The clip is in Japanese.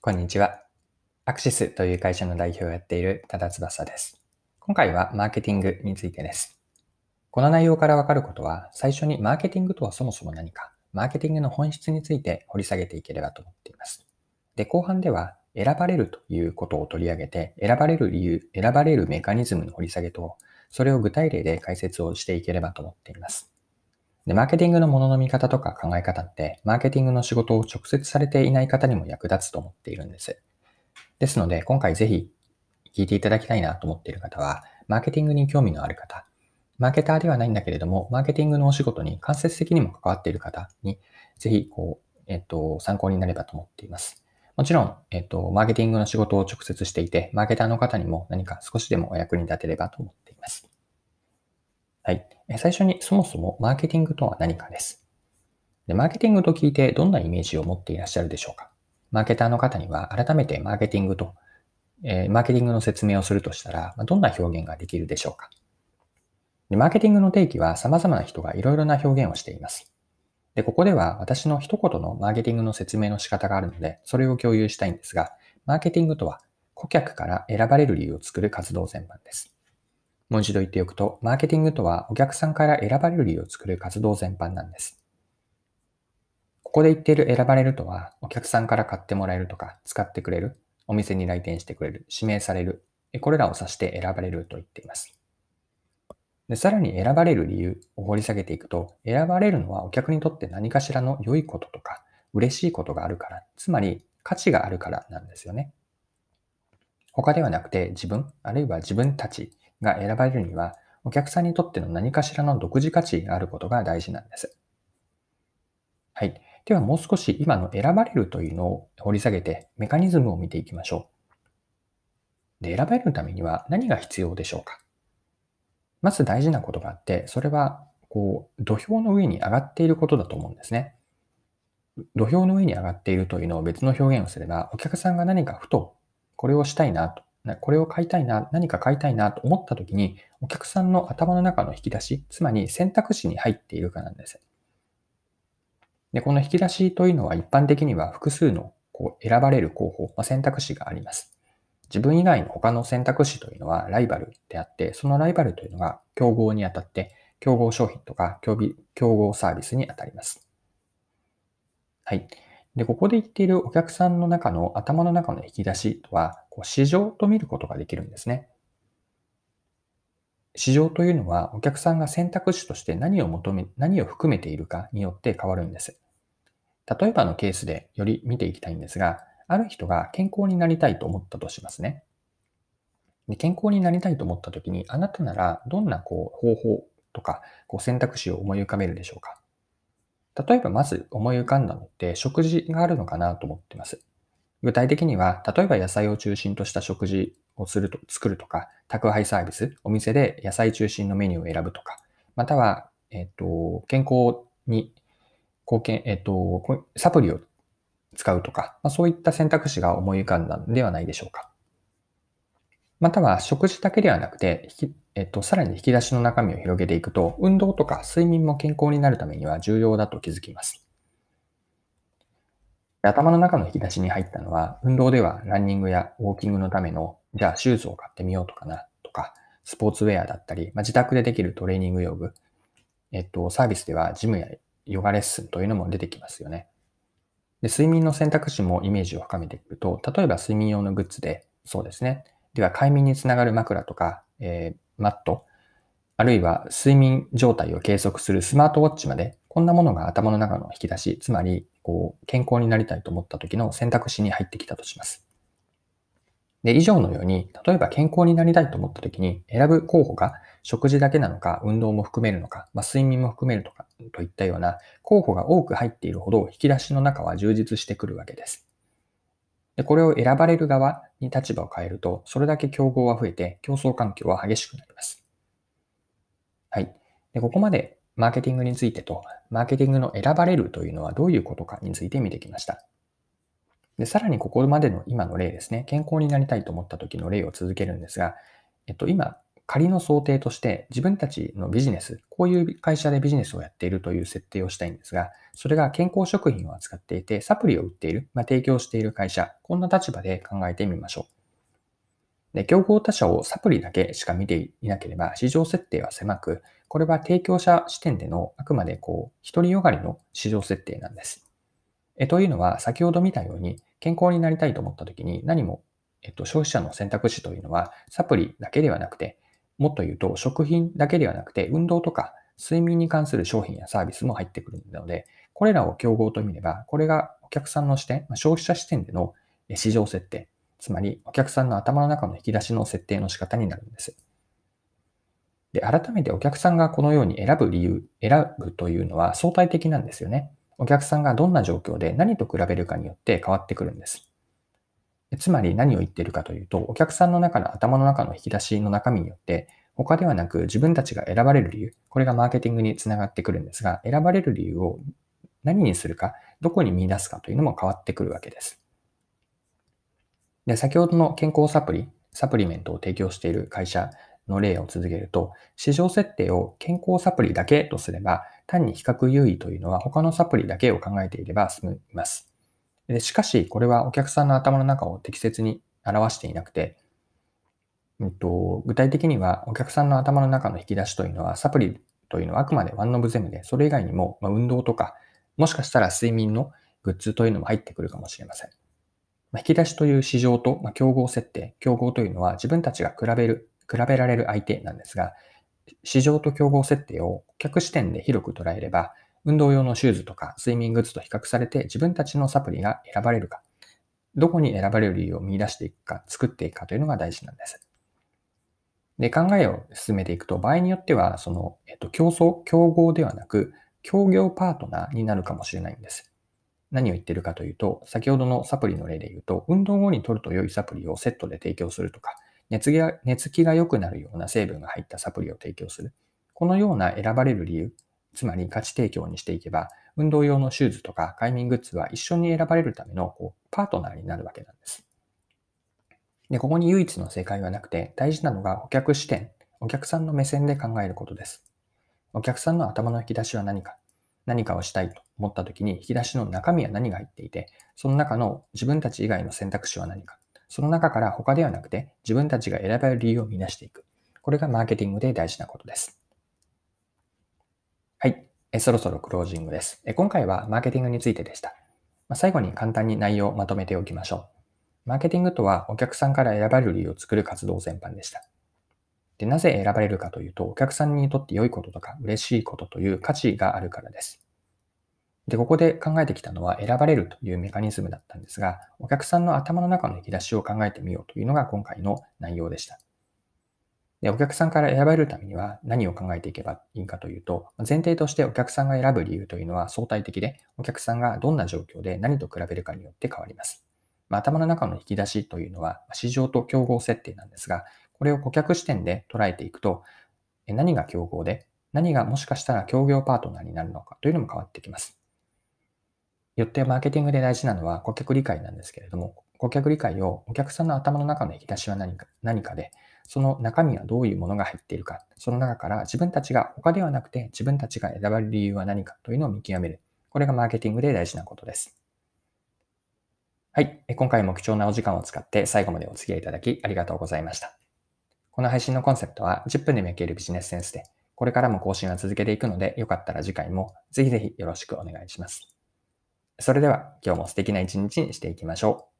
こんにちは。アクシスという会社の代表をやっている多田翼です。今回はマーケティングについてです。この内容からわかることは、最初にマーケティングとはそもそも何か、マーケティングの本質について掘り下げていければと思っています。で、後半では、選ばれるということを取り上げて、選ばれる理由、選ばれるメカニズムの掘り下げと、それを具体例で解説をしていければと思っています。で、マーケティングのものの見方とか考え方って、マーケティングの仕事を直接されていない方にも役立つと思っているんです。ですので、今回ぜひ聞いていただきたいなと思っている方は、マーケティングに興味のある方、マーケターではないんだけれども、マーケティングのお仕事に間接的にも関わっている方に、ぜひ、こう、えっと、参考になればと思っています。もちろん、えっと、マーケティングの仕事を直接していて、マーケターの方にも何か少しでもお役に立てればと思っています。はい。最初にそもそもマーケティングとは何かです。でマーケティングと聞いてどんなイメージを持っていらっしゃるでしょうか？マーケターの方には改めてマーケティングと、えー、マーケティングの説明をするとしたら、どんな表現ができるでしょうか？でマーケティングの定義は様々な人がいろいろな表現をしています。で、ここでは私の一言のマーケティングの説明の仕方があるので、それを共有したいんですが、マーケティングとは顧客から選ばれる理由を作る活動全般です。もう一度言っておくと、マーケティングとはお客さんから選ばれる理由を作る活動全般なんです。ここで言っている選ばれるとは、お客さんから買ってもらえるとか、使ってくれる、お店に来店してくれる、指名される、これらを指して選ばれると言っています。でさらに選ばれる理由を掘り下げていくと、選ばれるのはお客にとって何かしらの良いこととか、嬉しいことがあるから、つまり価値があるからなんですよね。他ではなくて自分、あるいは自分たちが選ばれるには、お客さんにとっての何かしらの独自価値があることが大事なんです。はい。ではもう少し今の選ばれるというのを掘り下げてメカニズムを見ていきましょう。で、選ばれるためには何が必要でしょうか？まず大事なことがあって、それは、こう、土俵の上に上がっていることだと思うんですね。土俵の上に上がっているというのを別の表現をすれば、お客さんが何かふとこれをしたいなとこれを買いたいな、何か買いたいなと思った時に、お客さんの頭の中の引き出し、つまり選択肢に入っているかなんです。で、この引き出しというのは一般的には複数のこう選ばれる候補、まあ、選択肢があります。自分以外の他の選択肢というのはライバルであって、そのライバルというのが競合にあたって、競合商品とか競合サービスにあたります。はい。で、ここで言っているお客さんの中の頭の中の引き出しとは、市場と見ることができるんですね。市場というのはお客さんが選択肢として何を求め、何を含めているかによって変わるんです。例えばのケースでより見ていきたいんですが、ある人が健康になりたいと思ったとしますね。で健康になりたいと思った時に、あなたならどんなこう方法とかこう選択肢を思い浮かべるでしょうか例えばまず思い浮かんだのって食事があるのかなと思ってます。具体的には、例えば野菜を中心とした食事をすると、作るとか、宅配サービス、お店で野菜中心のメニューを選ぶとか、または、えっ、と、健康に貢献、えっ、と、サプリを使うとか、まあ、そういった選択肢が思い浮かんだんではないでしょうか。または、食事だけではなくて、えっと、さらに引き出しの中身を広げていくと、運動とか睡眠も健康になるためには重要だと気づきます。頭の中の引き出しに入ったのは、運動ではランニングやウォーキングのための、じゃあシューズを買ってみようとかな、とか、スポーツウェアだったり、まあ、自宅でできるトレーニング用具、えっと、サービスではジムやヨガレッスンというのも出てきますよね。で睡眠の選択肢もイメージを深めていくと、例えば睡眠用のグッズで、そうですね。では、快眠につながる枕とか、えー、マット、あるいは睡眠状態を計測するスマートウォッチまで、こんなものが頭の中の引き出し、つまり、こう、健康になりたいと思った時の選択肢に入ってきたとします。で、以上のように、例えば健康になりたいと思った時に選ぶ候補が食事だけなのか、運動も含めるのか、まあ、睡眠も含めるとか、といったような候補が多く入っているほど引き出しの中は充実してくるわけです。で、これを選ばれる側に立場を変えると、それだけ競合は増えて、競争環境は激しくなります。はい。で、ここまでマーケティングについてと、マーケティングの選ばれるというのはどういうことかについて見てきました。で、さらにここまでの今の例ですね、健康になりたいと思った時の例を続けるんですが、えっと、今、仮の想定として自分たちのビジネス、こういう会社でビジネスをやっているという設定をしたいんですが、それが健康食品を扱っていて、サプリを売っている、まあ、提供している会社、こんな立場で考えてみましょう。で、競合他社をサプリだけしか見ていなければ、市場設定は狭く、これは提供者視点でのあくまでこう、独りよがりの市場設定なんです。えというのは、先ほど見たように、健康になりたいと思った時に何も、えっと、消費者の選択肢というのは、サプリだけではなくて、もっと言うと、食品だけではなくて、運動とか睡眠に関する商品やサービスも入ってくるので、これらを競合と見れば、これがお客さんの視点、消費者視点での市場設定、つまりお客さんの頭の中の引き出しの設定の仕方になるんです。で、改めてお客さんがこのように選ぶ理由、選ぶというのは相対的なんですよね。お客さんがどんな状況で何と比べるかによって変わってくるんです。つまり何を言ってるかというと、お客さんの中の頭の中の引き出しの中身によって、他ではなく自分たちが選ばれる理由、これがマーケティングにつながってくるんですが、選ばれる理由を何にするか、どこに見出すかというのも変わってくるわけです。で、先ほどの健康サプリ、サプリメントを提供している会社の例を続けると、市場設定を健康サプリだけとすれば、単に比較優位というのは他のサプリだけを考えていれば済みます。でしかし、これはお客さんの頭の中を適切に表していなくて、えっと、具体的にはお客さんの頭の中の引き出しというのは、サプリというのはあくまでワンノブゼムで、それ以外にも、ま、運動とか、もしかしたら睡眠のグッズというのも入ってくるかもしれません。引き出しという市場と、競合設定、競合というのは自分たちが比べる、比べられる相手なんですが、市場と競合設定を顧客視点で広く捉えれば、運動用のシューズとか睡眠グッズと比較されて自分たちのサプリが選ばれるか、どこに選ばれる理由を見出していくか、作っていくかというのが大事なんです。で、考えを進めていくと、場合によっては、その、えっと、競争、競合ではなく、協業パートナーになるかもしれないんです。何を言ってるかというと、先ほどのサプリの例で言うと、運動後に取ると良いサプリをセットで提供するとか、寝つきが寝つきが良くなるような成分が入ったサプリを提供する。このような選ばれる理由、つまり価値提供にしていけば、運動用のシューズとか快眠グッズは一緒に選ばれるためのこうパートナーになるわけなんです。で、ここに唯一の正解はなくて、大事なのが顧客視点、お客さんの目線で考えることです。お客さんの頭の引き出しは何か、何かをしたいと思った時に引き出しの中身は何が入っていて、その中の自分たち以外の選択肢は何か、その中から他ではなくて自分たちが選ばれる理由を見出していく。これがマーケティングで大事なことです。はい。えそろそろクロージングです。え今回はマーケティングについてでした。まあ、最後に簡単に内容をまとめておきましょう。マーケティングとはお客さんから選ばれる理由を作る活動全般でした。で、なぜ選ばれるかというと、お客さんにとって良いこととか嬉しいことという価値があるからです。で、ここで考えてきたのは選ばれるというメカニズムだったんですが、お客さんの頭の中の引き出しを考えてみようというのが今回の内容でした。で、お客さんから選ばれるためには何を考えていけばいいかというと、前提としてお客さんが選ぶ理由というのは相対的で、お客さんがどんな状況で何と比べるかによって変わります。まあ、頭の中の引き出しというのは市場と競合設定なんですが、これを顧客視点で捉えていくと、何が競合で、何がもしかしたら協業パートナーになるのかというのも変わってきます。よってマーケティングで大事なのは顧客理解なんですけれども、顧客理解をお客さんの頭の中の引き出しは何か何かで、その中身はどういうものが入っているか、その中から自分たちが他ではなくて自分たちが選ばれる理由は何かというのを見極める。これがマーケティングで大事なことです。はい。今回も貴重なお時間を使って最後までお付き合いいただきありがとうございました。この配信のコンセプトは10分で見分けるビジネスセンスで、これからも更新は続けていくので、よかったら次回もぜひぜひよろしくお願いします。それでは今日も素敵な一日にしていきましょう。